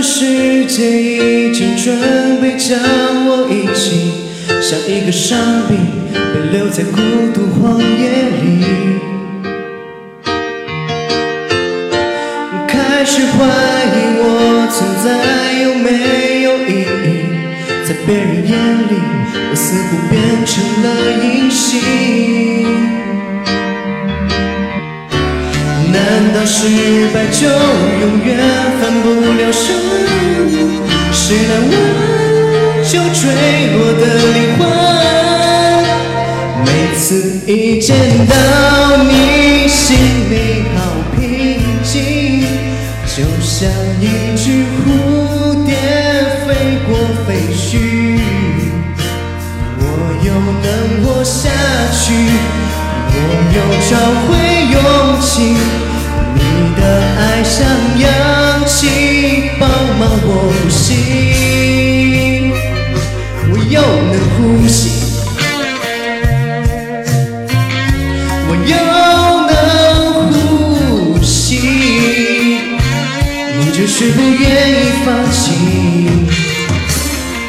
这世界已经准备将我遗弃，像一个伤兵被留在孤独荒野里。开始怀疑我存在有没有意义，在别人眼里，我似乎变成了隐形。难道失败就永远？谁来挽救坠落的灵魂？每次一见到你，心里好平静，就像一只蝴蝶飞过废墟。我又能活下去，我又找回气，帮忙我呼吸，我又能呼吸，我又能呼吸，你就是不愿意放。